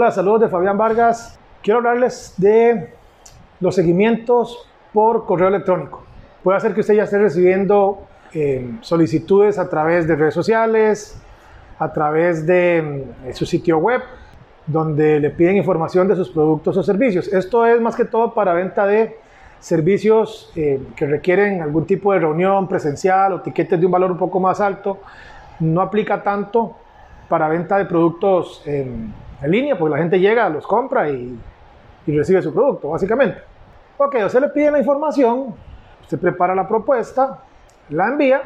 Hola, saludos de Fabián Vargas. Quiero hablarles de los seguimientos por correo electrónico. Puede ser que usted ya esté recibiendo eh, solicitudes a través de redes sociales, a través de mm, su sitio web, donde le piden información de sus productos o servicios. Esto es más que todo para venta de servicios eh, que requieren algún tipo de reunión presencial o tiquetes de un valor un poco más alto. No aplica tanto para venta de productos en línea, porque la gente llega, los compra y, recibe su producto, básicamente. Ok, usted le pide la información, usted prepara la propuesta, la envía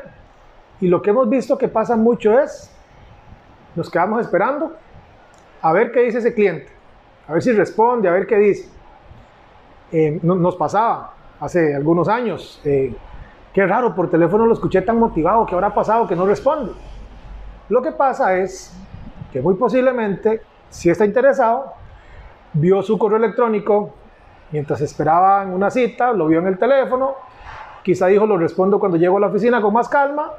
y lo que hemos visto que pasa mucho es, nos quedamos esperando a ver qué dice ese cliente, a ver si responde, a ver qué dice. Eh, nos pasaba hace algunos años, eh, qué raro, por teléfono lo escuché tan motivado, ¿qué habrá pasado que no responde? Lo que pasa es que muy posiblemente, si está interesado, vio su correo electrónico mientras esperaba en una cita, lo vio en el teléfono, quizá dijo, lo respondo cuando llego a la oficina con más calma,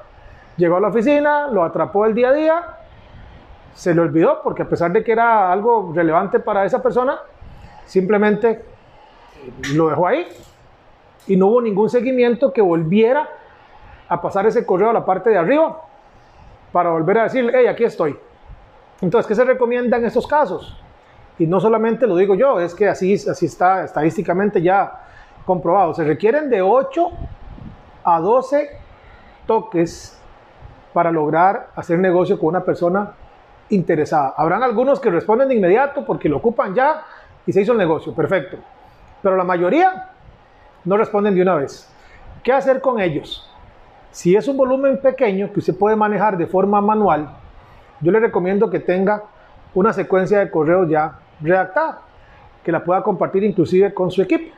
llegó a la oficina, lo atrapó el día a día se le olvidó porque a pesar de que era algo relevante para esa persona, simplemente eh, lo dejó ahí y no hubo ningún seguimiento que volviera a pasar ese correo a la parte de arriba para volver a decirle, hey, aquí estoy. Entonces, ¿qué se recomienda en estos casos? Y no solamente lo digo yo, es que así, así está estadísticamente ya comprobado. Se requieren de 8 a 12 toques para lograr hacer negocio con una persona interesada. Habrán algunos que responden de inmediato porque lo ocupan ya y se hizo el negocio, perfecto. Pero la mayoría no responden de una vez. ¿Qué hacer con ellos? Si es un volumen pequeño que usted puede manejar de forma manual, yo le recomiendo que tenga una secuencia de correos ya redactada, que la pueda compartir inclusive con su equipo.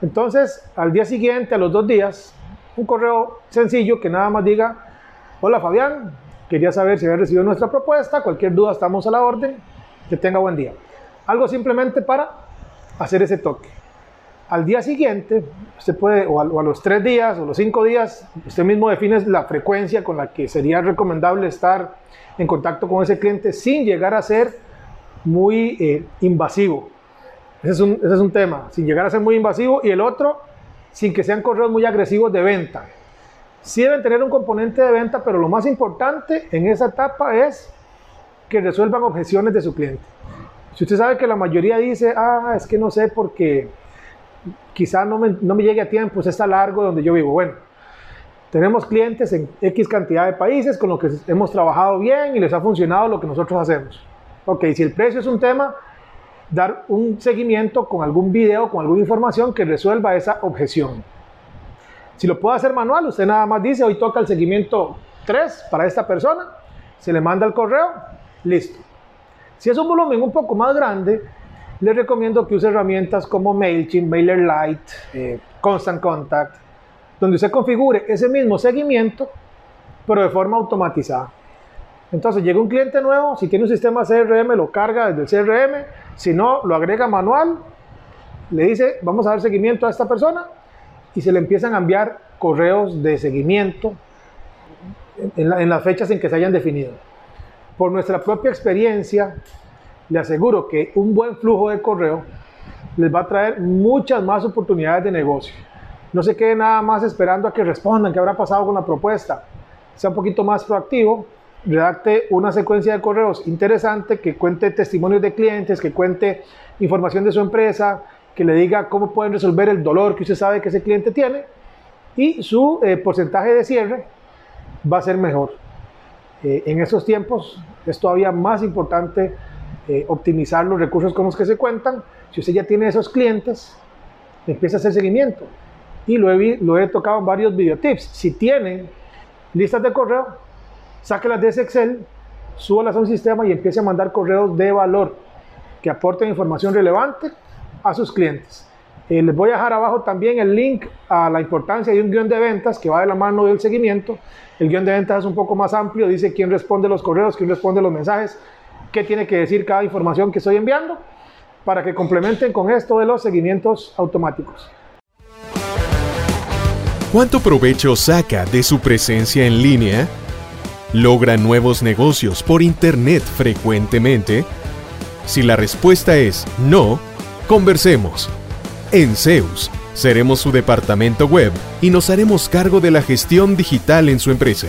Entonces, al día siguiente, a los dos días, un correo sencillo que nada más diga, hola Fabián, Quería saber si había recibido nuestra propuesta. Cualquier duda, estamos a la orden. Que tenga buen día. Algo simplemente para hacer ese toque. Al día siguiente, usted puede, o a, los tres días o los cinco días, usted mismo define la frecuencia con la que sería recomendable estar en contacto con ese cliente sin llegar a ser muy eh, invasivo. Ese es, un, ese es un tema, sin llegar a ser muy invasivo. Y el otro, sin que sean correos muy agresivos de venta. Sí deben tener un componente de venta, pero lo más importante en esa etapa es que resuelvan objeciones de su cliente. Si usted sabe que la mayoría dice, ah, es que no sé porque quizá no me, no me llegue a tiempo, está largo donde yo vivo. Bueno, tenemos clientes en X cantidad de países con los que hemos trabajado bien y les ha funcionado lo que nosotros hacemos. Ok, si el precio es un tema, dar un seguimiento con algún video, con alguna información que resuelva esa objeción. Si lo puede hacer manual, usted nada más dice, hoy toca el seguimiento 3 para esta persona, se le manda el correo, listo. Si es un volumen un poco más grande, le recomiendo que use herramientas como MailChimp, MailerLite, eh, Constant Contact, donde usted configure ese mismo seguimiento, pero de forma automatizada. Entonces llega un cliente nuevo, si tiene un sistema CRM, lo carga desde el CRM, si no, lo agrega manual, le dice, vamos a dar seguimiento a esta persona, y se le empiezan a enviar correos de seguimiento en, las fechas en que se hayan definido. Por nuestra propia experiencia, le aseguro que un buen flujo de correo les va a traer muchas más oportunidades de negocio. No se quede nada más esperando a que respondan qué habrá pasado con la propuesta. Sea un poquito más proactivo, redacte una secuencia de correos interesante que cuente testimonios de clientes, que cuente información de su empresa, que le diga cómo pueden resolver el dolor que usted sabe que ese cliente tiene y su eh, porcentaje de cierre va a ser mejor. Eh, en estos tiempos es todavía más importante eh, optimizar los recursos con los que se cuentan. Si usted ya tiene esos clientes, empieza a hacer seguimiento. Y lo he, tocado en varios videotips. Si tienen listas de correo, sáquelas de ese Excel, súbalas a un sistema y empiece a mandar correos de valor que aporten información relevante a sus clientes. Eh, les voy a dejar abajo también el link a la importancia de un guion de ventas que va de la mano del seguimiento. El guion de ventas es un poco más amplio, dice quién responde los correos, quién responde los mensajes, qué tiene que decir cada información que estoy enviando, para que complementen con esto de los seguimientos automáticos. ¿Cuánto provecho saca de su presencia en línea? ¿Logra nuevos negocios por Internet frecuentemente? Si la respuesta es no, conversemos. En Zeus, seremos su departamento web y nos haremos cargo de la gestión digital en su empresa,